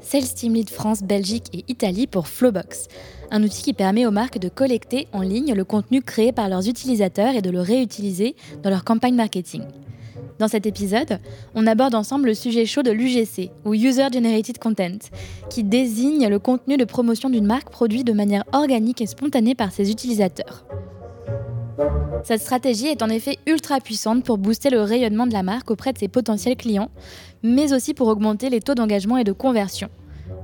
Sales Team Lead France, Belgique et Italie pour Flowbox, un outil qui permet aux marques de collecter en ligne le contenu créé par leurs utilisateurs et de le réutiliser dans leur campagne marketing. Dans cet épisode, on aborde ensemble le sujet chaud de l'UGC, ou User Generated Content, qui désigne le contenu de promotion d'une marque produit de manière organique et spontanée par ses utilisateurs. Cette stratégie est en effet ultra puissante pour booster le rayonnement de la marque auprès de ses potentiels clients, mais aussi pour augmenter les taux d'engagement et de conversion.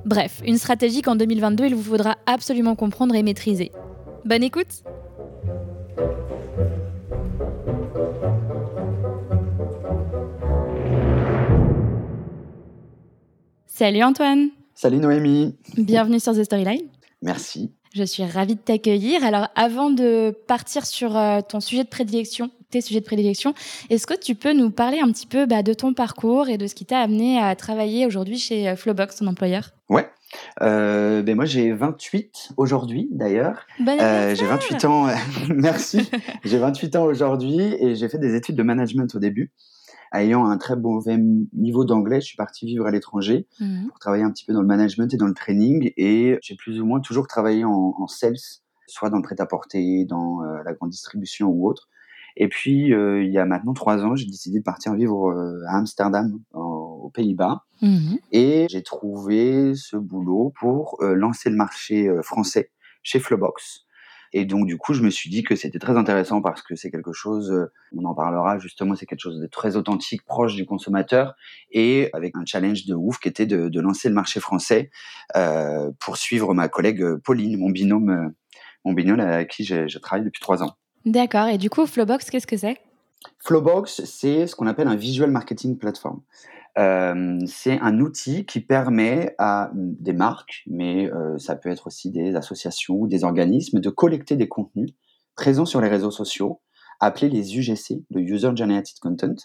Bref, une stratégie qu'en 2022, il vous faudra absolument comprendre et maîtriser. Bonne écoute! Salut Antoine! Salut Noémie! Bienvenue sur The Storyline. Merci je suis ravie de t'accueillir. Alors, avant de partir sur euh, ton sujet de prédilection, tes sujets de prédilection, est-ce que tu peux nous parler un petit peu bah, de ton parcours et de ce qui t'a amené à travailler aujourd'hui chez euh, Flowbox, ton employeur? Ouais. Euh, ben moi j'ai 28 aujourd'hui d'ailleurs. Euh, j'ai 28 ans. merci. j'ai 28 ans aujourd'hui et j'ai fait des études de management au début ayant un très mauvais niveau d'anglais, je suis parti vivre à l'étranger mmh pour travailler un petit peu dans le management et dans le training. Et j'ai plus ou moins toujours travaillé en, sales, soit dans le prêt-à-porter, dans euh, la grande distribution ou autre. Et puis, euh, il y a maintenant trois ans, j'ai décidé de partir vivre euh, à Amsterdam, aux Pays-Bas. Mmh et j'ai trouvé ce boulot pour lancer le marché français chez Flowbox. Et donc, du coup, je me suis dit que c'était très intéressant parce que c'est quelque chose, euh, on en parlera justement, c'est quelque chose de très authentique, proche du consommateur et avec un challenge de ouf qui était de, lancer le marché français euh, pour suivre ma collègue euh, Pauline, mon binôme, mon binôme avec qui je, travaille depuis trois ans. D'accord. Et du coup, Flowbox, qu'est-ce que c'est? Flowbox, c'est ce qu'on appelle un visual marketing platform. Euh, c'est un outil qui permet à des marques, mais euh, ça peut être aussi des associations ou des organismes, de collecter des contenus présents sur les réseaux sociaux, appelés les UGC, le User Generated Content.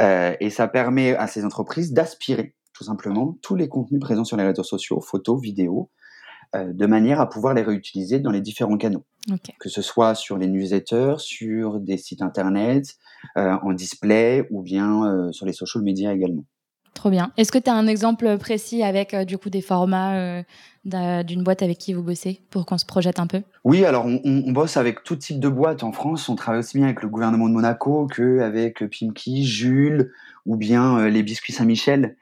Euh, et ça permet à ces entreprises d'aspirer tout simplement tous les contenus présents sur les réseaux sociaux, photos, vidéos, de manière à pouvoir les réutiliser dans les différents canaux. Que ce soit sur les newsletters, sur des sites internet, en display ou bien sur les social media également. Trop bien. Est-ce que tu as un exemple précis avec euh, du coup des formats euh, d'une boîte avec qui vous bossez pour qu'on se projette un peu? Oui, alors on, bosse avec tout type de boîtes en France. On travaille aussi bien avec le gouvernement de Monaco qu'avec Pimki, Jules ou bien euh, les biscuits Saint-Michel.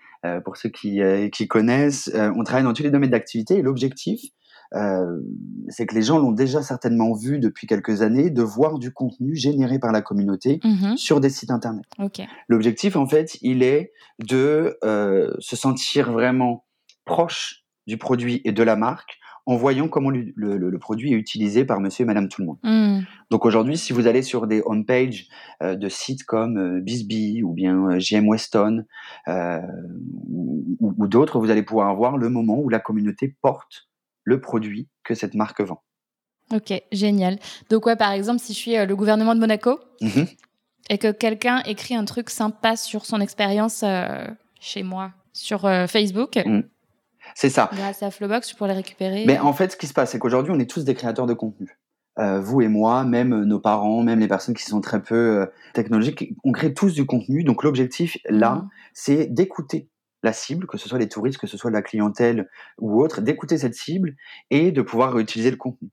pour ceux qui, qui connaissent, on travaille dans tous les domaines d'activité et l'objectif, euh, c'est que les gens l'ont déjà certainement vu depuis quelques années, de voir du contenu généré par la communauté mmh sur des sites internet. L'objectif, en fait, il est de euh, se sentir vraiment proche du produit et de la marque en voyant comment le, produit est utilisé par monsieur et madame tout le monde. Mmh. Donc aujourd'hui, si vous allez sur des homepages euh, de sites comme euh, Bisbee ou bien GM Weston ou, ou d'autres, vous allez pouvoir voir le moment où la communauté porte le produit que cette marque vend. Ok, génial. Donc ouais, par exemple, si je suis euh, le gouvernement de Monaco mhm. et que quelqu'un écrit un truc sympa sur son expérience euh, chez moi sur euh, Facebook. Mhm. C'est ça. Grâce à Flowbox, je pourrais les récupérer. Mais en fait, ce qui se passe, c'est qu'aujourd'hui, on est tous des créateurs de contenu. vous et moi, même nos parents, même les personnes qui sont très peu technologiques, on crée tous du contenu. Donc l'objectif, là, mhm. c'est d'écouter la cible, que ce soit les touristes, que ce soit la clientèle ou autre, d'écouter cette cible et de pouvoir réutiliser le contenu.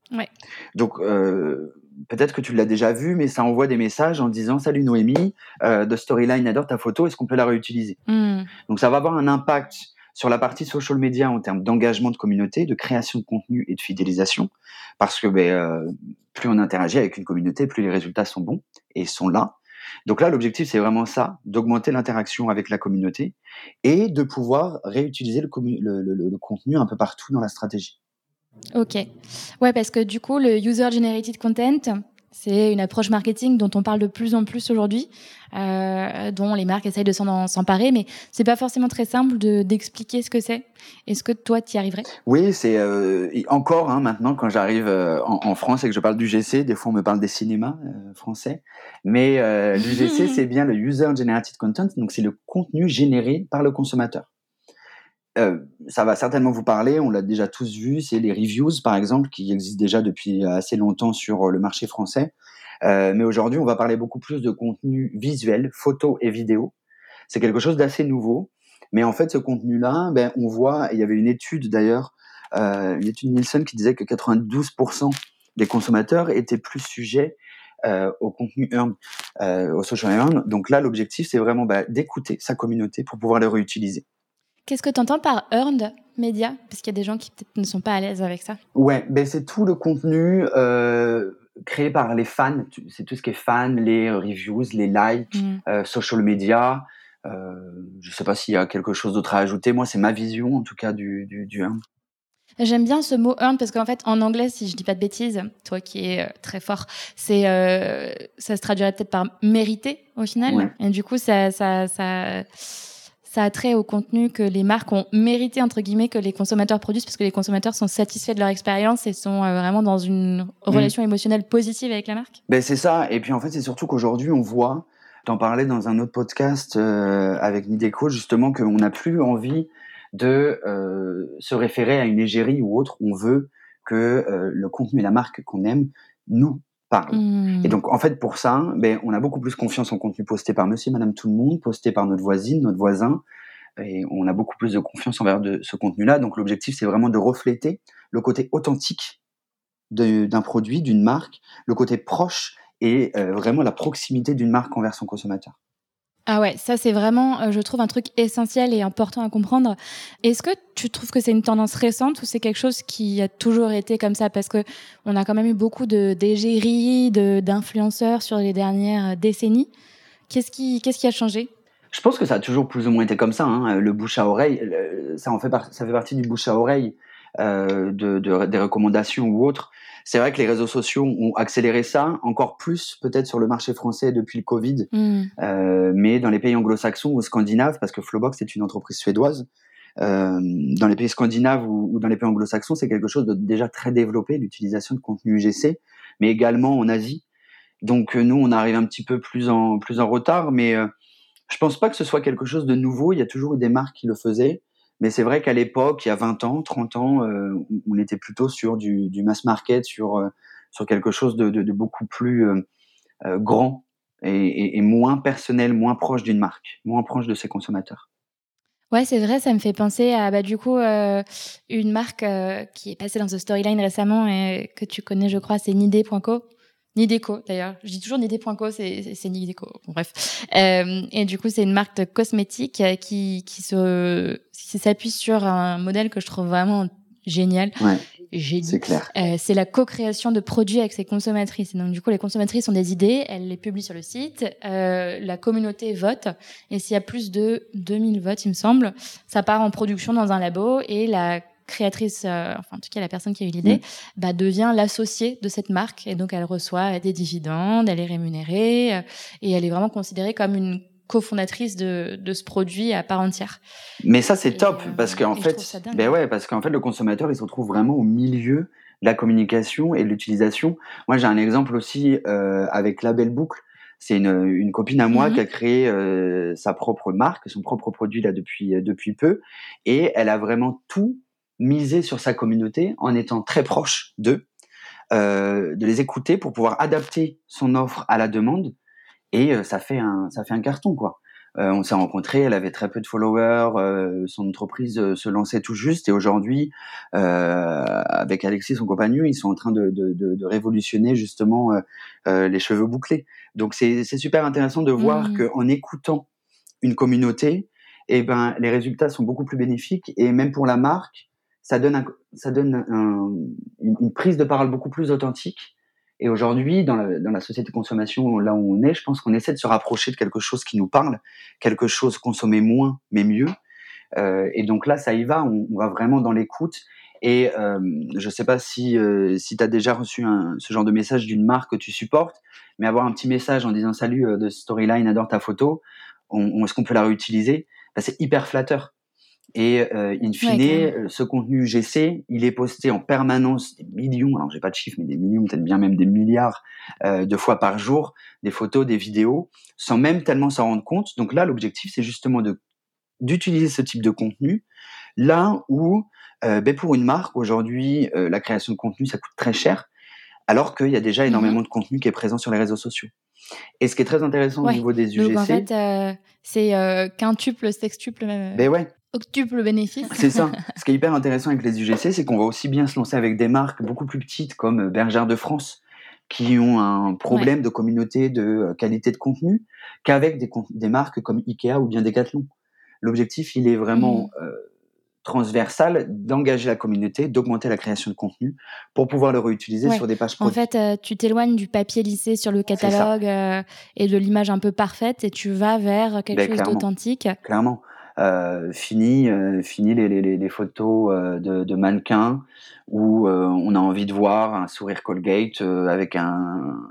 Donc, euh, peut-être que tu l'as déjà vu, mais ça envoie des messages en disant Salut Noémie, euh, de Storyline adore ta photo, est-ce qu'on peut la réutiliser? Mmh. Donc, ça va avoir un impact sur la partie social media en termes d'engagement de communauté, de création de contenu et de fidélisation, parce que ben, euh, plus on interagit avec une communauté, plus les résultats sont bons et sont là. Donc là, l'objectif, c'est vraiment ça, d'augmenter l'interaction avec la communauté et de pouvoir réutiliser le, contenu un peu partout dans la stratégie. Ok. Ouais, parce que du coup, le User Generated Content, c'est une approche marketing dont on parle de plus en plus aujourd'hui, euh, dont les marques essayent de s'emparer, mais c'est pas forcément très simple d'expliquer ce que c'est. Est-ce que toi, tu y arriverais? Oui, c'est euh, encore hein, maintenant quand j'arrive euh, en, France et que je parle du GC, des fois on me parle des cinémas français, mais l'UGC c'est bien le User Generated Content, donc c'est le contenu généré par le consommateur. Euh, ça va certainement vous parler, on l'a déjà tous vu, c'est les reviews par exemple qui existent déjà depuis assez longtemps sur le marché français. Euh, mais aujourd'hui, on va parler beaucoup plus de contenu visuel, photo et vidéo. C'est quelque chose d'assez nouveau. Mais en fait, ce contenu-là, ben, on voit, il y avait une étude d'ailleurs, euh, une étude Nielsen qui disait que 92% des consommateurs étaient plus sujets au contenu earned, au social earned. Donc là, l'objectif, c'est vraiment ben, d'écouter sa communauté pour pouvoir le réutiliser. Qu'est-ce que tu entends par earned media? Parce qu'il y a des gens qui peut-être ne sont pas à l'aise avec ça. Ouais, ben c'est tout le contenu euh, créé par les fans. C'est tout ce qui est fans, les reviews, les likes, mm. euh, social media. Euh, je ne sais pas s'il y a quelque chose d'autre à ajouter. Moi, c'est ma vision, en tout cas, du, du, earned. J'aime bien ce mot earned parce qu'en fait, en anglais, si je dis pas de bêtises, toi qui es très fort, c'est ça se traduirait peut-être par mériter au final. Et du coup, ça, ça, ça ça a trait au contenu que les marques ont mérité, entre guillemets, que les consommateurs produisent, parce que les consommateurs sont satisfaits de leur expérience et sont euh, vraiment dans une relation émotionnelle positive avec la marque ben, C'est ça. Et puis en fait, c'est surtout qu'aujourd'hui, on voit, t'en parlais dans un autre podcast euh, avec Nideco, justement, qu'on n'a plus envie de euh, se référer à une égérie ou autre. On veut que le contenu et la marque qu'on aime nous parle. Mmh. Et donc, en fait, pour ça, ben, on a beaucoup plus confiance en contenu posté par monsieur, madame, tout le monde, posté par notre voisine, notre voisin. Et on a beaucoup plus de confiance envers de ce contenu-là. Donc, l'objectif, c'est vraiment de refléter le côté authentique d'un produit, d'une marque, le côté proche et euh, vraiment la proximité d'une marque envers son consommateur. Ah ouais, ça c'est vraiment, euh, je trouve, un truc essentiel et important à comprendre. Est-ce que tu trouves que c'est une tendance récente ou c'est quelque chose qui a toujours été comme ça? Parce que on a quand même eu beaucoup de d'égéries, d'influenceurs sur les dernières décennies. Qu'est-ce qui, qui a changé? Je pense que ça a toujours plus ou moins été comme ça. Hein. Le bouche à oreille, ça en fait, ça fait partie du bouche à oreille euh, de, des recommandations ou autres. C'est vrai que les réseaux sociaux ont accéléré ça, encore plus peut-être sur le marché français depuis le Covid, mm. euh, mais dans les pays anglo-saxons ou scandinaves, parce que Flowbox est une entreprise suédoise, euh, dans les pays scandinaves ou, dans les pays anglo-saxons, c'est quelque chose de déjà très développé, l'utilisation de contenu UGC, mais également en Asie. Donc nous, on arrive un petit peu plus en, plus en retard, mais je pense pas que ce soit quelque chose de nouveau. Il y a toujours eu des marques qui le faisaient. Mais c'est vrai qu'à l'époque, il y a 20 ans, 30 ans, euh, on était plutôt sur du, mass market, sur, euh, sur quelque chose de, beaucoup plus euh, grand et, moins personnel, moins proche d'une marque, moins proche de ses consommateurs. Ouais, c'est vrai, ça me fait penser à bah, du coup une marque qui est passée dans The Storyline récemment et que tu connais, je crois, c'est Nidé.co. Nideco d'ailleurs. Je dis toujours Nidé.co, c'est c'est Nideco. Bon, bref. Euh, et du coup, c'est une marque de cosmétiques euh, qui qui se qui s'appuie sur un modèle que je trouve vraiment génial. Ouais. C'est clair. Euh, c'est la co-création de produits avec ses consommatrices. Et donc, du coup, les consommatrices ont des idées, elles les publient sur le site, euh, la communauté vote, et s'il y a plus de 2000 votes, il me semble, ça part en production dans un labo, et la créatrice, euh, enfin en tout cas la personne qui a eu l'idée, mm. bah, devient l'associée de cette marque et donc elle reçoit des dividendes, elle est rémunérée euh, et elle est vraiment considérée comme une cofondatrice de, de ce produit à part entière. Mais ça c'est top euh, parce qu'en fait, ben ouais, parce qu'en fait le consommateur il se retrouve vraiment au milieu de la communication et de l'utilisation. Moi j'ai un exemple aussi avec La Belle Boucle. C'est une, une, copine à moi mm-hmm. qui a créé sa propre marque, son propre produit là depuis depuis peu, et elle a vraiment tout miser sur sa communauté en étant très proche d'eux, euh, de les écouter pour pouvoir adapter son offre à la demande. Et euh, ça fait un ça fait un carton quoi. Euh, on s'est rencontrés, elle avait très peu de followers, euh, son entreprise euh, se lançait tout juste et aujourd'hui, avec Alexis, son compagnon, ils sont en train de, de, de, de révolutionner justement les cheveux bouclés. Donc c'est super intéressant de voir mmh. qu'en écoutant une communauté, et ben les résultats sont beaucoup plus bénéfiques et même pour la marque, ça donne, une, prise de parole beaucoup plus authentique. Et aujourd'hui, dans la, société de consommation, là où on est, je pense qu'on essaie de se rapprocher de quelque chose qui nous parle, quelque chose consommer moins mais mieux. Euh, et donc là, ça y va, on, va vraiment dans l'écoute. Et euh, je ne sais pas si, euh, tu as déjà reçu ce genre de message d'une marque que tu supportes, mais avoir un petit message en disant Salut de Storyline, adore ta photo, est-ce qu'on peut la réutiliser? Bah, C'est hyper flatteur. Et in fine, ce contenu GC, il est posté en permanence des millions, alors j'ai pas de chiffres, mais des millions, peut-être bien même des milliards de fois par jour, des photos, des vidéos, sans même tellement s'en rendre compte. Donc là, l'objectif, c'est justement de d'utiliser ce type de contenu là où euh, ben pour une marque aujourd'hui euh, la création de contenu ça coûte très cher alors qu'il y a déjà mmh énormément de contenu qui est présent sur les réseaux sociaux. Et ce qui est très intéressant au niveau des UGC, donc en fait euh, c'est quintuple, sextuple, ben ouais. Octuple bénéfice. C'est ça. Ce qui est hyper intéressant avec les UGC, c'est qu'on va aussi bien se lancer avec des marques beaucoup plus petites comme Bergère de France qui ont un problème de communauté, de qualité de contenu, qu'avec des, des marques comme Ikea ou bien Decathlon. L'objectif, il est vraiment mmh. euh, transversal d'engager la communauté, d'augmenter la création de contenu pour pouvoir le réutiliser sur des pages En fait, euh, tu t'éloignes du papier lissé sur le catalogue euh, et de l'image un peu parfaite et tu vas vers quelque ben, chose d'authentique. Clairement. Euh, fini, euh, fini les, photos euh, de, mannequins où on a envie de voir un sourire Colgate avec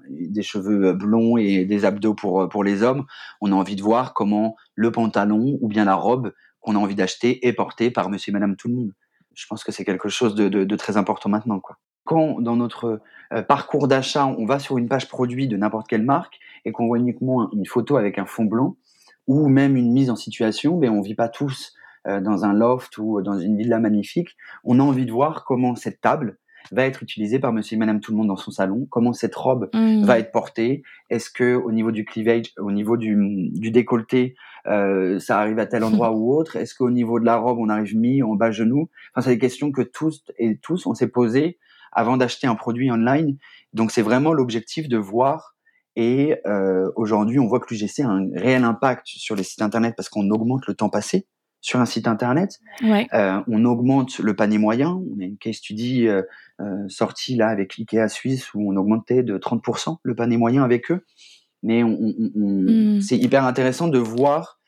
des cheveux blonds et des abdos pour, pour les hommes. On a envie de voir comment le pantalon ou bien la robe qu'on a envie d'acheter est portée par monsieur et madame tout le monde. Je pense que c'est quelque chose de, très important maintenant. Quand dans notre parcours d'achat, on va sur une page produit de n'importe quelle marque et qu'on voit uniquement une photo avec un fond blanc, ou même une mise en situation, ben on vit pas tous euh, dans un loft ou dans une villa magnifique. On a envie de voir comment cette table va être utilisée par monsieur et madame tout le monde dans son salon, comment cette robe mmh. va être portée, est-ce que au niveau du cleavage, au niveau du, du décolleté, euh, ça arrive à tel endroit ou autre, est-ce qu'au niveau de la robe on arrive mis en bas genou, enfin c'est des questions que tous et tous on s'est posées avant d'acheter un produit online. Donc c'est vraiment l'objectif de voir et euh, aujourd'hui, on voit que l'UGC a un réel impact sur les sites internet parce qu'on augmente le temps passé sur un site internet. Euh, on augmente le panier moyen. On a une case study euh, sortie là avec Ikea Suisse où on augmentait de 30% le panier moyen avec eux. Mais on, on, hmm. c'est hyper intéressant de voir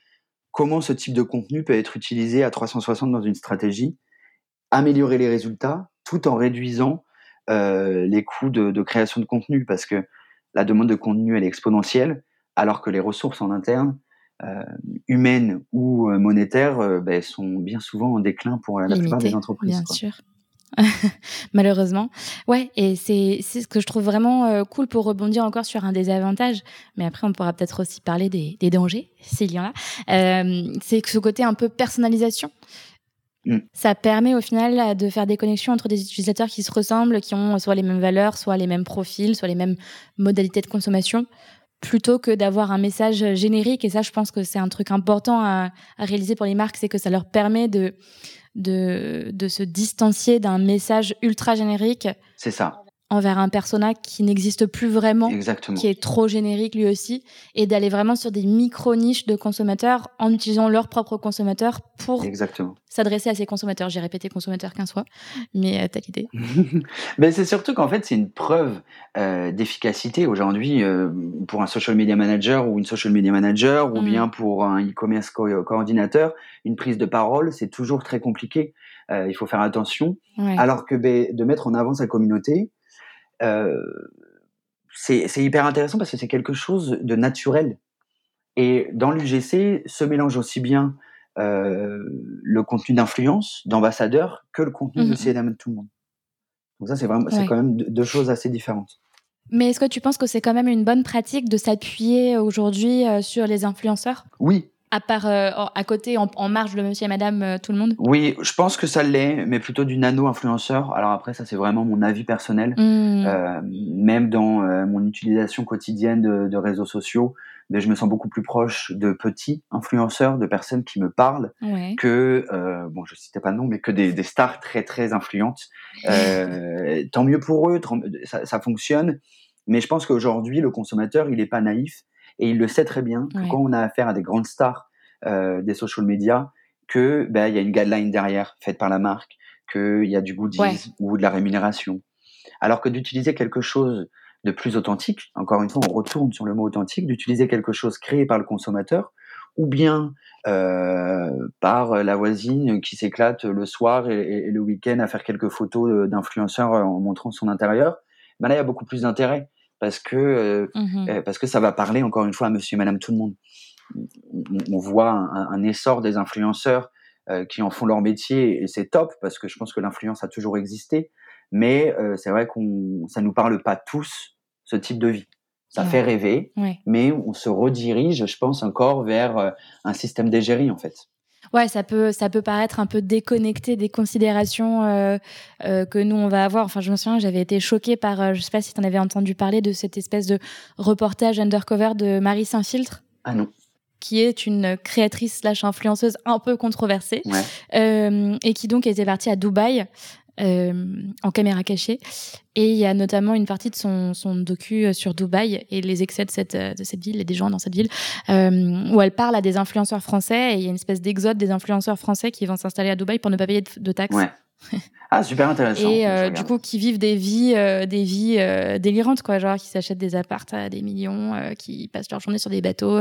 comment ce type de contenu peut être utilisé à 360 dans une stratégie, améliorer les résultats tout en réduisant euh, les coûts de, de, création de contenu parce que la demande de contenu elle est exponentielle, alors que les ressources en interne, euh, humaines ou euh, monétaires, euh, ben, sont bien souvent en déclin pour la, plupart des entreprises. Bien sûr. Malheureusement. Ouais, et c'est ce que je trouve vraiment cool pour rebondir encore sur un des avantages, mais après on pourra peut-être aussi parler des, des dangers, s'il y en a. c'est ce côté un peu personnalisation. Mm. Ça permet au final de faire des connexions entre des utilisateurs qui se ressemblent, qui ont soit les mêmes valeurs, soit les mêmes profils, soit les mêmes modalités de consommation, plutôt que d'avoir un message générique. Et ça, je pense que c'est un truc important à, réaliser pour les marques, c'est que ça leur permet de, de, de se distancier d'un message ultra générique. C'est ça envers un persona qui n'existe plus vraiment, Exactement. qui est trop générique lui aussi, et d'aller vraiment sur des micro-niches de consommateurs en utilisant leurs propres consommateurs pour s'adresser à ces consommateurs. J'ai répété consommateurs 15 fois, mais euh, t'as l'idée. mais c'est surtout qu'en fait, c'est une preuve euh, d'efficacité aujourd'hui euh, pour un social media manager ou une social media manager, ou mm. bien pour un e-commerce coordinateur. Une prise de parole, c'est toujours très compliqué. il faut faire attention. Alors que ben, de mettre en avant sa communauté, euh, c'est hyper intéressant parce que c'est quelque chose de naturel. Et dans l'UGC, se mélange aussi bien euh, le contenu d'influence, d'ambassadeur, que le contenu de CNM mmh tout le monde. Donc ça, c'est vraiment, c'est quand même deux choses assez différentes. Mais est-ce que tu penses que c'est quand même une bonne pratique de s'appuyer aujourd'hui euh, sur les influenceurs? Oui, à part euh, à côté, en, marge de Monsieur et Madame, euh, tout le monde Oui, je pense que ça l'est, mais plutôt du nano-influenceur. Alors après, ça c'est vraiment mon avis personnel. Mmh. Euh, même dans mon utilisation quotidienne de, réseaux sociaux, mais je me sens beaucoup plus proche de petits influenceurs, de personnes qui me parlent, que, bon, je citais pas de nom, mais que des, stars très très influentes. tant mieux pour eux, ça, ça fonctionne. Mais je pense qu'aujourd'hui, le consommateur, il n'est pas naïf et il le sait très bien que quand on a affaire à des grandes stars des social media que ben, il y a une guideline derrière faite par la marque, qu'il y a du goodies ou de la rémunération. Alors que d'utiliser quelque chose de plus authentique, encore une fois, on retourne sur le mot authentique, d'utiliser quelque chose créé par le consommateur, ou bien euh, par la voisine qui s'éclate le soir et, le week-end à faire quelques photos d'influenceurs en montrant son intérieur, ben là, il y a beaucoup plus d'intérêt parce que, euh, mmh euh, parce que ça va parler, encore une fois, à monsieur et madame tout le monde. On, voit un, essor des influenceurs qui en font leur métier et c'est top parce que je pense que l'influence a toujours existé. Mais c'est vrai qu'on ça nous parle pas tous ce type de vie. Ça fait rêver, mais on se redirige, je pense, encore vers un système d'égérie en fait. Ouais, ça peut, ça peut paraître un peu déconnecté des considérations que nous on va avoir. Enfin, je me souviens, j'avais été choquée par, je sais pas si tu en avais entendu parler de cette espèce de reportage undercover de Marie Saint-Filtre. Ah non qui est une créatrice slash influenceuse un peu controversée et qui donc était partie à Dubaï euh, en caméra cachée. Et il y a notamment une partie de son, son docu euh, sur Dubaï et les excès de cette, euh, de cette ville et des gens dans cette ville, où elle parle à des influenceurs français et il y a une espèce d'exode des influenceurs français qui vont s'installer à Dubaï pour ne pas payer de, taxes. Ah, super intéressant. Et euh, du coup, qui vivent des vies, euh, des vies euh, délirantes, quoi. Genre, qui s'achètent des appartes à des millions, qui passent leur journée sur des bateaux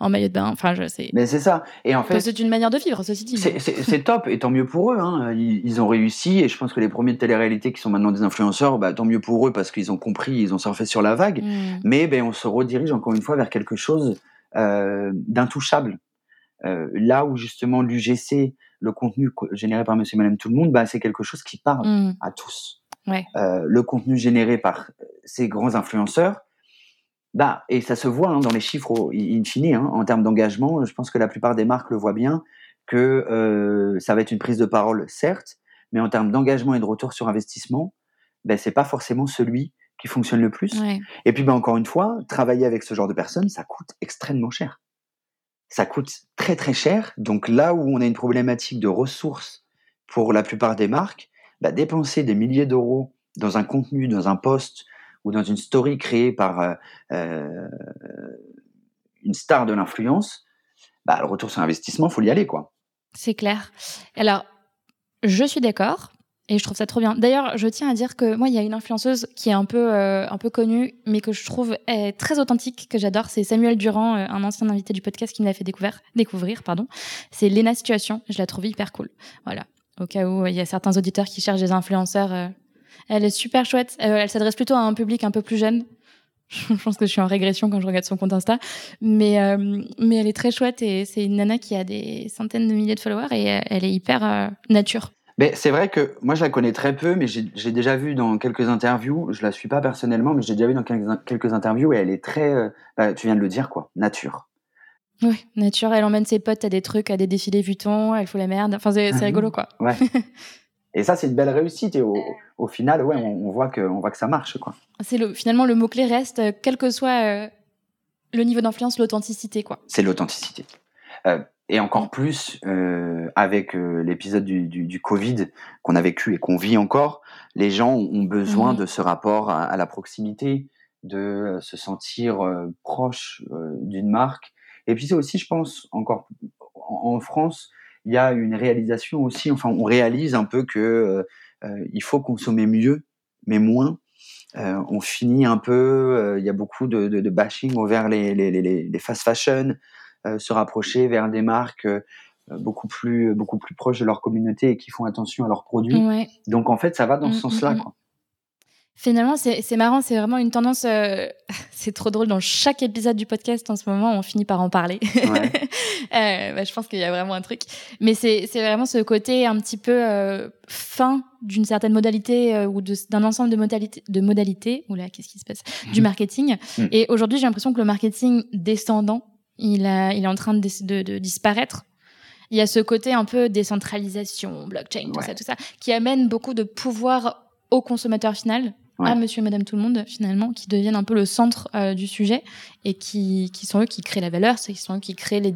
en maillot de bain. Enfin, je sais. Mais c'est ça. Et en fait. C'est une manière de vivre, ceci dit. C'est top, et tant mieux pour eux. Hein. Ils, ont réussi, et je pense que les premiers de télé-réalité qui sont maintenant des influenceurs, bah, tant mieux pour eux parce qu'ils ont compris, ils ont surfé sur la vague. Mm. Mais ben, on se redirige encore une fois vers quelque chose d'intouchable. là où justement l'UGC le contenu généré par Monsieur et Madame Tout le Monde, bah, c'est quelque chose qui parle mmh. à tous. Euh, le contenu généré par euh, ces grands influenceurs, bah, et ça se voit hein, dans les chiffres in fine, hein, en termes d'engagement, je pense que la plupart des marques le voient bien, que euh, ça va être une prise de parole, certes, mais en termes d'engagement et de retour sur investissement, ben, c'est pas forcément celui qui fonctionne le plus. Et puis, ben, encore une fois, travailler avec ce genre de personnes, ça coûte extrêmement cher ça coûte très très cher. Donc là où on a une problématique de ressources pour la plupart des marques, bah, dépenser des milliers d'euros dans un contenu, dans un post ou dans une story créée par euh, euh, une star de l'influence, bah, le retour sur investissement, faut y aller quoi. C'est clair. Alors, je suis d'accord. Et je trouve ça trop bien. D'ailleurs, je tiens à dire que moi, il y a une influenceuse qui est un peu, euh, un peu connue, mais que je trouve très authentique, que j'adore. C'est Samuel Durand, euh, un ancien invité du podcast qui me l'a fait découvrir. découvrir pardon. C'est Lena Situation. Je la trouve hyper cool. Voilà. Au cas où il y a certains auditeurs qui cherchent des influenceurs. Euh, elle est super chouette. elle s'adresse plutôt à un public un peu plus jeune. je pense que je suis en régression quand je regarde son compte Insta. Mais, mais elle est très chouette et c'est une nana qui a des centaines de milliers de followers et elle est hyper nature. Mais c'est vrai que moi, je la connais très peu, mais j'ai déjà vu dans quelques interviews, je la suis pas personnellement, mais j'ai déjà vu dans quelques, quelques, interviews et elle est très, euh, bah, tu viens de le dire, quoi, nature. Oui, nature, elle emmène ses potes à des trucs, à des défilés Vuitton, elle fout la merde. Enfin, c'est mhm. rigolo, quoi. Ouais. et ça, c'est une belle réussite. Et au, au final, ouais, on, voit que, on voit que ça marche, quoi. C'est finalement, le mot-clé reste, euh, quel que soit euh, le niveau d'influence, l'authenticité, quoi. C'est l'authenticité. Euh, et encore plus euh, avec euh, l'épisode du, du, du, Covid qu'on a vécu et qu'on vit encore, les gens ont besoin mmh de ce rapport à, la proximité, de se sentir euh, proche euh, d'une marque. Et puis c'est aussi, je pense, encore en, France, il y a une réalisation aussi, enfin on réalise un peu que il faut consommer mieux, mais moins. on finit un peu, il y a beaucoup de, de, de bashing envers les, les, les, les fast fashion, euh, se rapprocher vers des marques euh, beaucoup plus beaucoup plus proches de leur communauté et qui font attention à leurs produits. Donc en fait, ça va dans ce mmh, sens-là. Mmh, mmh. Finalement, c'est marrant, c'est vraiment une tendance. Euh, c'est trop drôle. Dans chaque épisode du podcast, en ce moment, on finit par en parler. bah, je pense qu'il y a vraiment un truc. Mais c'est vraiment ce côté un petit peu fin d'une certaine modalité ou d'un ensemble de modalités. De modalités. Oula, qu'est-ce qui se passe? Du marketing. Et aujourd'hui, j'ai l'impression que le marketing descendant il, a, il est en train de, de, disparaître. Il y a ce côté un peu décentralisation, blockchain, tout ça, tout ça, qui amène beaucoup de pouvoir au consommateur final, à monsieur et madame tout le monde, finalement, qui deviennent un peu le centre euh, du sujet et qui, qui, sont eux qui créent la valeur, qui sont eux qui créent les,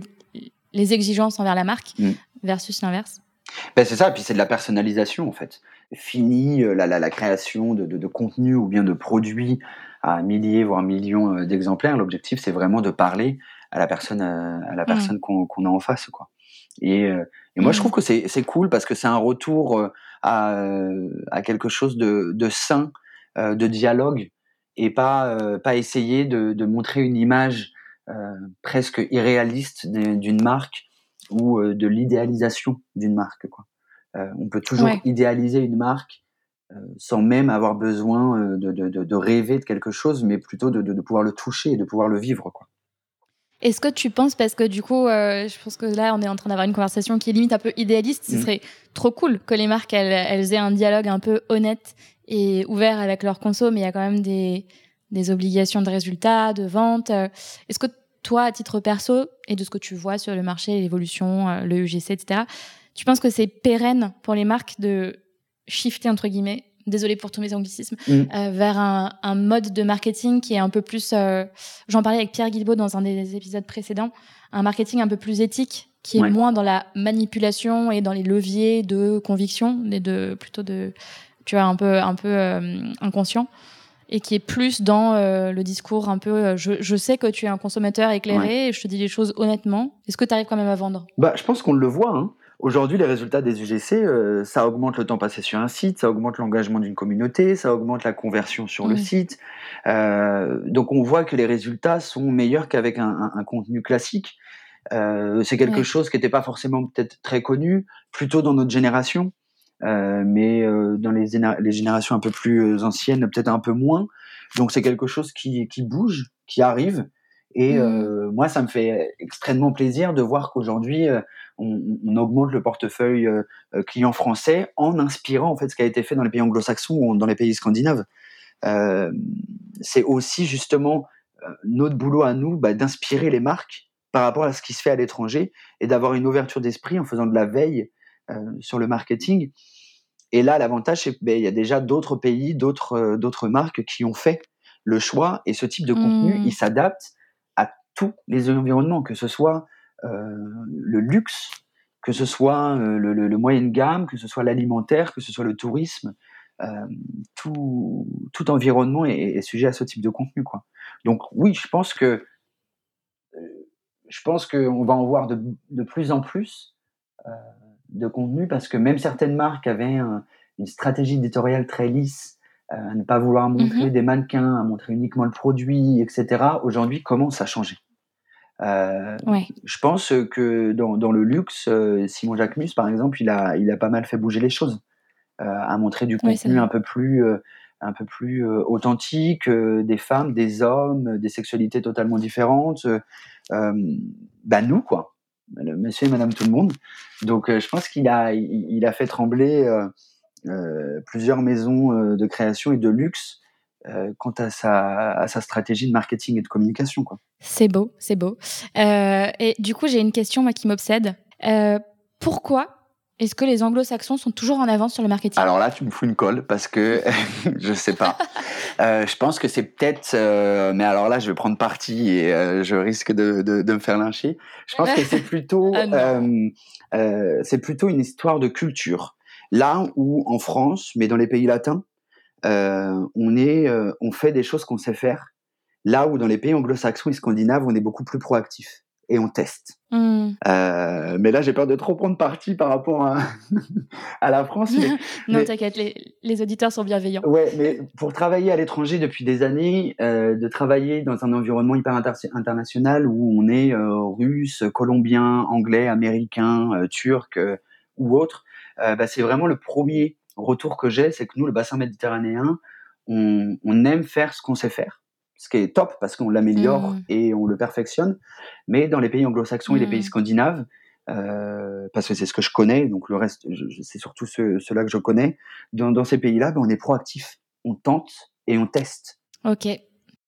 les exigences envers la marque, mm. versus l'inverse. Ben c'est ça, et puis c'est de la personnalisation en fait. Fini euh, la, la, la création de, de, de, contenu ou bien de produits à milliers voire millions euh, d'exemplaires. L'objectif c'est vraiment de parler à la personne, à la mmh. personne qu'on a en face, quoi. Et, et moi, je mmh. trouve que c'est cool parce que c'est un retour à, à, quelque chose de, de sain, de dialogue, et pas, pas essayer de, de montrer une image presque irréaliste d'une marque ou de l'idéalisation d'une marque. Quoi. on peut toujours idéaliser une marque sans même avoir besoin de, de, de, rêver de quelque chose, mais plutôt de, pouvoir le toucher et de pouvoir le vivre. Quoi. Est-ce que tu penses, parce que du coup, euh, je pense que là, on est en train d'avoir une conversation qui est limite un peu idéaliste, ce mm. serait trop cool que les marques, elles, aient un dialogue un peu honnête et ouvert avec leurs conso, mais il y a quand même des, des obligations de résultats, de vente. Est-ce que toi, à titre perso, et de ce que tu vois sur le marché, l'évolution, euh, le UGC, etc., tu penses que c'est pérenne pour les marques de shifter, entre guillemets, désolé pour tous mes anglicismes, mm. euh, vers un, un, mode de marketing qui est un peu plus, euh, j'en parlais avec Pierre Guilbault dans un des épisodes précédents, un marketing un peu plus éthique, qui est moins dans la manipulation et dans les leviers de conviction, et de plutôt de, tu vois, un peu, un peu euh, inconscient et qui est plus dans le discours un peu je, je, sais que tu es un consommateur éclairé et je te dis les choses honnêtement. Est-ce que tu arrives quand même à vendre? Bah, Je pense qu'on le voit. Hein. Aujourd'hui, les résultats des UGC, euh, ça augmente le temps passé sur un site, ça augmente l'engagement d'une communauté, ça augmente la conversion sur le site. Euh, donc on voit que les résultats sont meilleurs qu'avec un, contenu classique. Euh, c'est quelque chose qui n'était pas forcément peut-être très connu, plutôt dans notre génération, mais dans les, les, générations un peu plus anciennes, peut-être un peu moins. Donc c'est quelque chose qui, qui bouge, qui arrive. Et mmh. euh, moi, ça me fait extrêmement plaisir de voir qu'aujourd'hui, euh, on, on, augmente le portefeuille euh, euh, client français en inspirant en fait ce qui a été fait dans les pays anglo-saxons ou dans les pays scandinaves. c'est aussi justement notre boulot à nous bah, d'inspirer les marques par rapport à ce qui se fait à l'étranger et d'avoir une ouverture d'esprit en faisant de la veille sur le marketing. Et là, l'avantage, c'est qu'il ben, y a déjà d'autres pays, d'autres d'autres marques qui ont fait le choix et ce type de contenu, mmh. il s'adapte tous les environnements, que ce soit euh, le luxe, que ce soit euh, le, le, moyenne gamme, que ce soit l'alimentaire, que ce soit le tourisme, euh, tout, tout, environnement est, sujet à ce type de contenu. Quoi. Donc oui, je pense que je pense qu'on va en voir de, de plus en plus de contenu parce que même certaines marques avaient une stratégie éditoriale très lisse à ne pas vouloir montrer mmh des mannequins, à montrer uniquement le produit, etc., aujourd'hui commence à changer. Euh, Je pense que dans, dans le luxe, euh, Simon Jacquemus, par exemple, il a, il a pas mal fait bouger les choses, euh, à montrer du contenu un peu plus, euh, un peu plus euh, authentique, des femmes, des hommes, des sexualités totalement différentes. bah nous, quoi, le monsieur et madame tout le monde. Donc je pense qu'il a, il, a fait trembler euh, plusieurs maisons euh, de création et de luxe euh, quant à sa, à sa, stratégie de marketing et de communication. C'est beau, c'est beau. et du coup, j'ai une question moi, qui m'obsède. pourquoi est-ce que les anglo-saxons sont toujours en avance sur le marketing? Alors là, tu me fous une colle parce que je sais pas. je pense que c'est peut-être, mais alors là, je vais prendre parti et je risque de, de, de, me faire lyncher. Je pense que c'est plutôt, ah c'est plutôt une histoire de culture. Là où en France, mais dans les pays latins, euh, on, est, euh, on fait des choses qu'on sait faire. Là où dans les pays anglo-saxons et scandinaves, on est beaucoup plus proactif et on teste. Mmh. Euh, mais là, j'ai peur de trop prendre parti par rapport à, à la France. non, t'inquiète, les, les, auditeurs sont bienveillants. Ouais, mais pour travailler à l'étranger depuis des années, euh, de travailler dans un environnement hyper international où on est euh, russe, colombien, anglais, américain, euh, turc ou autre, euh, bah, c'est vraiment le premier retour que j'ai, c'est que nous, le bassin méditerranéen, on, aime faire ce qu'on sait faire, ce qui est top parce qu'on l'améliore mmh. et on le perfectionne. Mais dans les pays anglo-saxons et les pays mmh. scandinaves, euh, parce que c'est ce que je connais, donc le reste, c'est surtout ceux-là que je connais. Dans, ces pays-là, ben, on est proactif, on tente et on teste. Ok,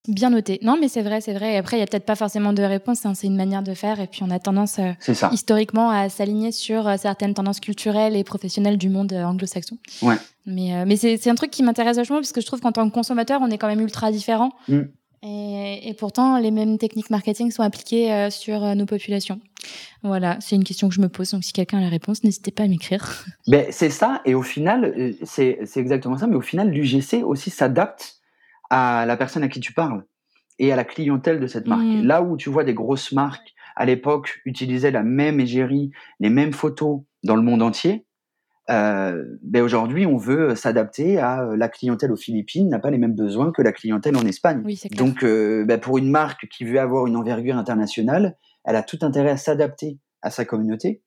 Bien noté. Non, mais c'est vrai, c'est vrai. Et après, il n'y a peut-être pas forcément de réponse. Hein. C'est une manière de faire. Et puis, on a tendance euh, historiquement à s'aligner sur euh, certaines tendances culturelles et professionnelles du monde euh, anglo-saxon. Ouais. Mais, mais c'est un truc qui m'intéresse vachement parce que je trouve qu'en tant que consommateur, on est quand même ultra différent. Mm. Et, et, pourtant, les mêmes techniques marketing sont appliquées sur nos populations. Voilà, c'est une question que je me pose. Donc, si quelqu'un a la réponse, n'hésitez pas à m'écrire. Ben, c'est ça. Et au final, c'est exactement ça. Mais au final, l'UGC aussi s'adapte à la personne à qui tu parles. et à la clientèle de cette marque. Mmh. Là où tu vois des grosses marques à l'époque utilisaient la même égérie, les mêmes photos dans le monde entier, euh, ben aujourd'hui, on veut s'adapter à euh, la clientèle aux Philippines n'a pas les mêmes besoins que la clientèle en Espagne. Donc, euh, ben pour une marque qui veut avoir une envergure internationale, elle a tout intérêt à s'adapter à sa communauté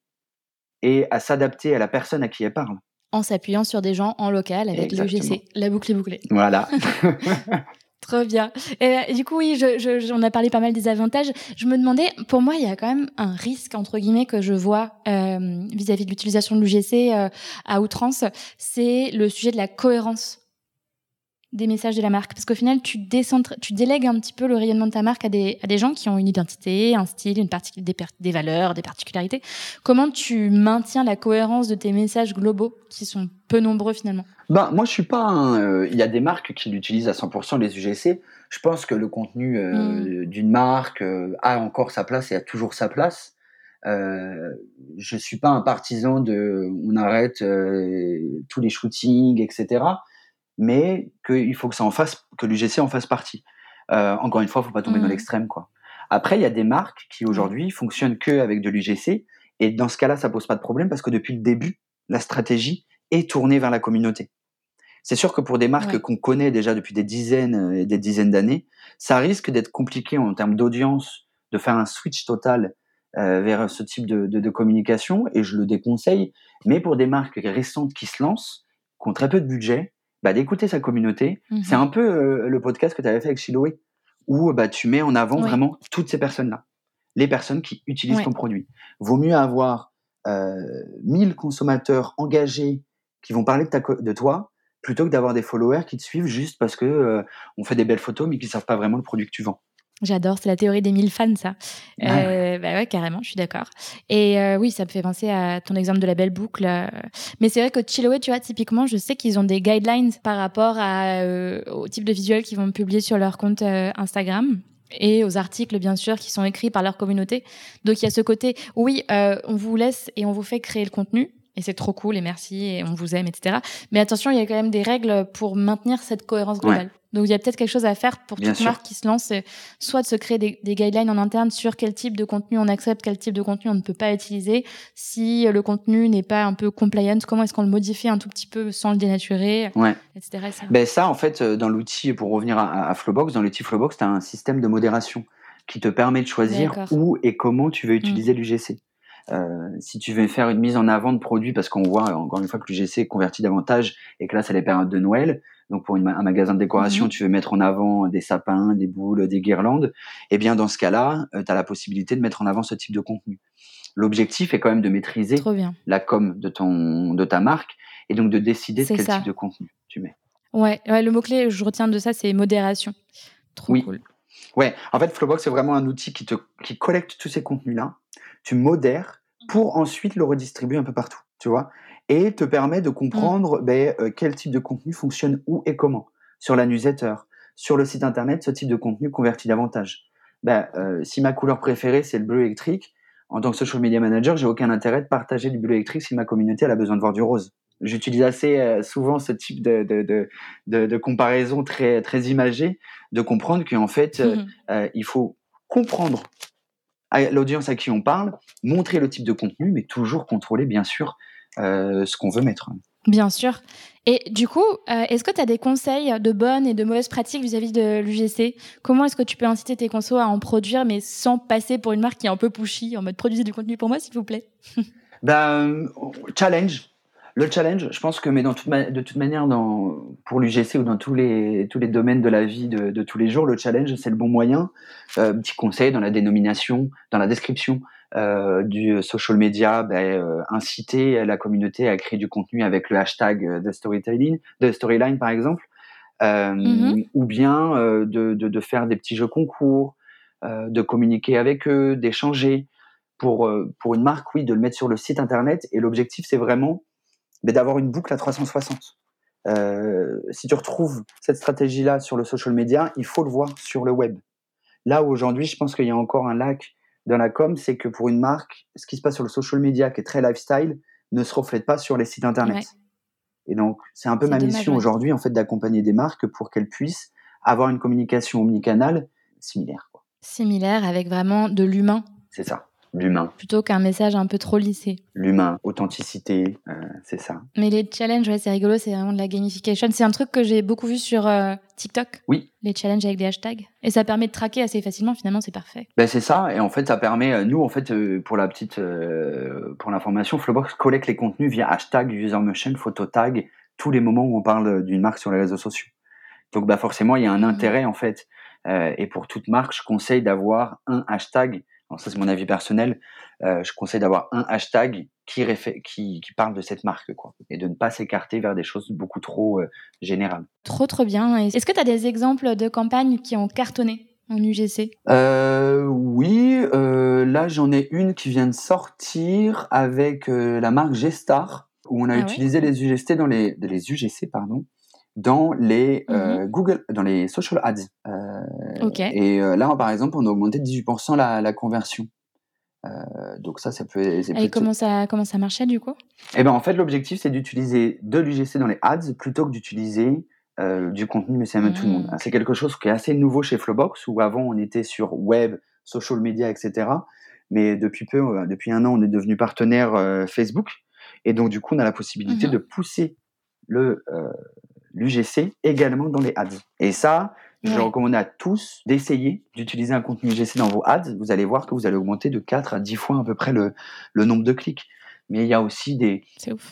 et à s'adapter à la personne à qui elle parle. En s'appuyant sur des gens en local avec l'EGC. La boucle est bouclée. Voilà. Trop bien. Et, du coup, oui, je, on a parlé pas mal des avantages. Je me demandais, pour moi, il y a quand même un risque, entre guillemets, que je vois euh, vis-à-vis de l'utilisation de l'UGC euh, à outrance, c'est le sujet de la cohérence des messages de la marque Parce qu'au final, tu, tu délègues un petit peu le rayonnement de ta marque à des, à des gens qui ont une identité, un style, une des, des valeurs, des particularités. Comment tu maintiens la cohérence de tes messages globaux, qui sont peu nombreux finalement? Ben, Moi, je suis pas euh, Il y a des marques qui l'utilisent à 100% les UGC. Je pense que le contenu euh, hmm. d'une marque euh, a encore sa place et a toujours sa place. Euh, je suis pas un partisan de on arrête tous les shootings, etc mais qu'il faut que ça en fasse, que l'UGC en fasse partie. Euh, encore une fois, il faut pas tomber dans mmh. l'extrême, quoi. Après, il y a des marques qui aujourd'hui fonctionnent que avec de l'UGC, et dans ce cas-là, ça pose pas de problème parce que depuis le début, la stratégie est tournée vers la communauté. C'est sûr que pour des marques qu'on connaît déjà depuis des dizaines et des dizaines d'années, ça risque d'être compliqué en termes d'audience de faire un switch total euh, vers ce type de, de, de, communication, et je le déconseille. Mais pour des marques récentes qui se lancent, qui ont très peu de budget, bah, d'écouter sa communauté. C'est mmh un peu euh, le podcast que tu avais fait avec Chiloé, où bah, tu mets en avant vraiment toutes ces personnes-là, les personnes qui utilisent ton produit. Vaut mieux avoir euh, 1000 consommateurs engagés qui vont parler de, ta, de toi, plutôt que d'avoir des followers qui te suivent juste parce que euh, on fait des belles photos, mais qui ne savent pas vraiment le produit que tu vends. J'adore, c'est la théorie des mille fans, ça. Euh, bah ouais, carrément, je suis d'accord. Et euh, oui, ça me fait penser à ton exemple de la belle boucle. Euh. Mais c'est vrai que Chiloé, tu vois, typiquement, je sais qu'ils ont des guidelines par rapport à, au type de visuel qu'ils vont publier sur leur compte Instagram et aux articles, bien sûr, qui sont écrits par leur communauté. Donc, il y a ce côté, oui, on vous laisse et on vous fait créer le contenu, et c'est trop cool et merci et on vous aime, etc. Mais attention, il y a quand même des règles pour maintenir cette cohérence globale. Donc il y a peut-être quelque chose à faire pour toute marque qui se lance, soit de se créer des, guidelines en interne sur quel type de contenu on accepte, quel type de contenu on ne peut pas utiliser. Si le contenu n'est pas un peu compliant, comment est-ce qu'on le modifie un tout petit peu sans le dénaturer, etc. Ça. Ben ça, en fait, euh, dans l'outil, pour revenir à, Flowbox, dans l'outil Flowbox, tu as un système de modération qui te permet de choisir où et comment tu veux mmh. utiliser l'UGC. Euh, si tu veux faire une mise en avant de produits, parce qu'on voit encore une fois que l'UGC convertit davantage et que là c'est les périodes de Noël, donc pour un magasin de décoration, mhm. tu veux mettre en avant des sapins, des boules, des guirlandes, eh bien dans ce cas-là, euh, tu as la possibilité de mettre en avant ce type de contenu. L'objectif est quand même de maîtriser la com de, ton, de ta marque et donc de décider de quel type de contenu tu mets. Ouais, ouais le mot-clé, je retiens de ça, c'est modération. Trop oui. cool. Ouais, en fait, Flowbox, c'est vraiment un outil qui, te, qui collecte tous ces contenus-là tu modères pour ensuite le redistribuer un peu partout, tu vois, et te permet de comprendre mmh. ben, euh, quel type de contenu fonctionne où et comment. Sur la newsletter, sur le site internet, ce type de contenu convertit davantage. Ben, euh, si ma couleur préférée c'est le bleu électrique, en tant que social media manager, j'ai aucun intérêt de partager du bleu électrique si ma communauté elle a besoin de voir du rose. J'utilise assez euh, souvent ce type de, de, de, de, comparaison très, très imagée, de comprendre qu'en fait, mmh. il faut comprendre l'audience à qui on parle, montrer le type de contenu, mais toujours contrôler, bien sûr, euh, ce qu'on veut mettre. Bien sûr. Et du coup, euh, est-ce que tu as des conseils de bonnes et de mauvaises pratiques vis-à-vis de l'UGC Comment est-ce que tu peux inciter tes consos à en produire, mais sans passer pour une marque qui est un peu pushy, en mode produisez du contenu pour moi, s'il vous plaît? Ben, Challenge. Le challenge, je pense que, mais dans toute de toute manière, dans, pour l'UGC ou dans tous les, tous les domaines de la vie de, de tous les jours, le challenge, c'est le bon moyen. Euh, petit conseil dans la dénomination, dans la description euh, du social media, ben, euh, inciter la communauté à créer du contenu avec le hashtag de storytelling, de storyline par exemple, mm-hmm. ou bien de, de, de, faire des petits jeux concours, de communiquer avec eux, d'échanger. Pour, pour une marque, oui, de le mettre sur le site internet. Et l'objectif, c'est vraiment mais d'avoir une boucle à 360. Euh, si tu retrouves cette stratégie-là sur le social media, il faut le voir sur le web. Là où aujourd'hui, je pense qu'il y a encore un lac dans la com, c'est que pour une marque, ce qui se passe sur le social media, qui est très lifestyle, ne se reflète pas sur les sites internet. Et donc, c'est un peu ma mission aujourd'hui, en fait, d'accompagner des marques pour qu'elles puissent avoir une communication omnicanale similaire. Quoi. Similaire avec vraiment de l'humain. C'est ça l'humain. Plutôt qu'un message un peu trop lissé. L'humain, authenticité, euh, c'est ça. Mais les challenges, ouais, c'est rigolo, c'est vraiment de la gamification. C'est un truc que j'ai beaucoup vu sur euh, TikTok. Oui. Les challenges avec des hashtags. Et ça permet de traquer assez facilement, finalement, c'est parfait. Ben, c'est ça, et en fait, ça permet, euh, nous, en fait, pour la petite, pour l'information, Flowbox collecte les contenus via hashtag, user motion, photo tag, tous les moments où on parle d'une marque sur les réseaux sociaux. Donc, bah, forcément, il y a un mmh. intérêt, en fait. et pour toute marque, je conseille d'avoir un hashtag alors ça c'est mon avis personnel, euh, je conseille d'avoir un hashtag qui, qui, qui, parle de cette marque, quoi, et de ne pas s'écarter vers des choses beaucoup trop euh, générales. Trop trop bien. Est-ce que tu as des exemples de campagnes qui ont cartonné en UGC euh, Oui, là j'en ai une qui vient de sortir avec la marque Gestar, où on a ah utilisé les UGC dans les, les UGC pardon, dans les mmh Google, dans les social ads. Et là, par exemple, on a augmenté de 18% la, la conversion. donc ça, ça peut. Et comment ça, comment ça marchait du coup? Eh ben, en fait, l'objectif, c'est d'utiliser de l'UGC dans les ads plutôt que d'utiliser du contenu mais c'est même tout le monde. Mmh. C'est quelque chose qui est assez nouveau chez Flowbox, où avant, on était sur web, social media, etc. Mais depuis peu, depuis un an, on est devenu partenaire Facebook. Et donc, du coup, on a la possibilité mmh de pousser le, l'UGC également dans les ads. Et ça, je recommande à tous d'essayer d'utiliser un contenu UGC dans vos ads. Vous allez voir que vous allez augmenter de 4 à 10 fois à peu près le, le nombre de clics. Mais il y a aussi des,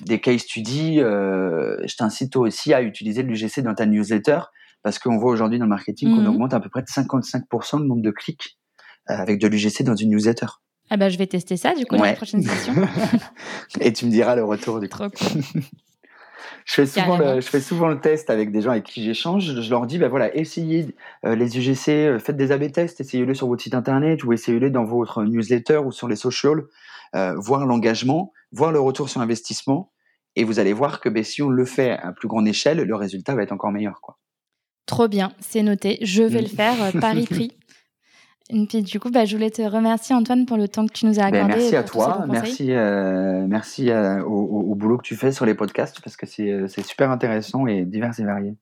des case studies. Euh, je t'incite aussi à utiliser l'UGC dans ta newsletter parce qu'on voit aujourd'hui dans le marketing qu'on mhm. augmente à peu près de 55% le nombre de clics euh, avec de l'UGC dans une newsletter. Ah bah je vais tester ça du coup dans la prochaine session. Et tu me diras le retour du coup. Trop cool. Je fais, souvent le, je fais souvent le test avec des gens avec qui j'échange. Je leur dis, bah voilà, essayez euh, les UGC, euh, faites des AB tests, essayez-le sur votre site internet ou essayez-le dans votre newsletter ou sur les socials, euh, voir l'engagement, voir le retour sur investissement. Et vous allez voir que bah, si on le fait à plus grande échelle, le résultat va être encore meilleur. Quoi. Trop bien, c'est noté. Je vais le faire, pari pris. Et puis du coup, bah, je voulais te remercier Antoine pour le temps que tu nous as ben, accordé. merci à toi, merci, euh, merci euh, au, boulot que tu fais sur les podcasts parce que c'est euh, super intéressant et divers et varié.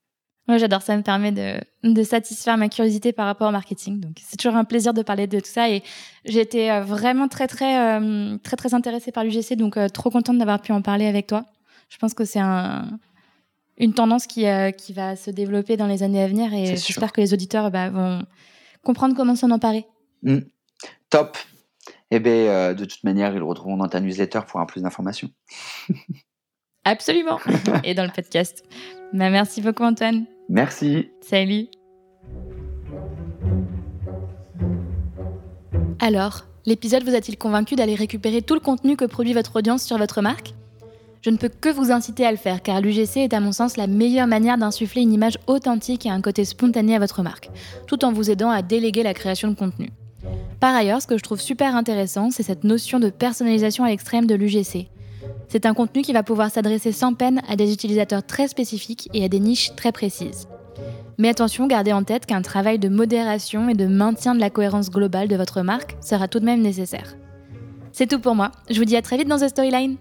Moi, j'adore ça, me permet de, de, satisfaire ma curiosité par rapport au marketing. Donc, c'est toujours un plaisir de parler de tout ça. Et j'ai été vraiment très, très, très, très intéressée par l'UGC. Donc, trop contente d'avoir pu en parler avec toi. Je pense que c'est un, une tendance qui, qui va se développer dans les années à venir. Et j'espère que les auditeurs bah, vont comprendre comment s'en emparer. Hmm. Top. Eh bien, euh, de toute manière, ils le retrouveront dans ta newsletter pour avoir plus d'informations. Absolument. Et dans le podcast. Bah, merci beaucoup, Antoine. Merci. Salut. Alors, l'épisode vous a-t-il convaincu d'aller récupérer tout le contenu que produit votre audience sur votre marque? Je ne peux que vous inciter à le faire car l'UGC est à mon sens la meilleure manière d'insuffler une image authentique et un côté spontané à votre marque, tout en vous aidant à déléguer la création de contenu. Par ailleurs, ce que je trouve super intéressant, c'est cette notion de personnalisation à l'extrême de l'UGC. C'est un contenu qui va pouvoir s'adresser sans peine à des utilisateurs très spécifiques et à des niches très précises. Mais attention, gardez en tête qu'un travail de modération et de maintien de la cohérence globale de votre marque sera tout de même nécessaire. C'est tout pour moi, je vous dis à très vite dans The Storyline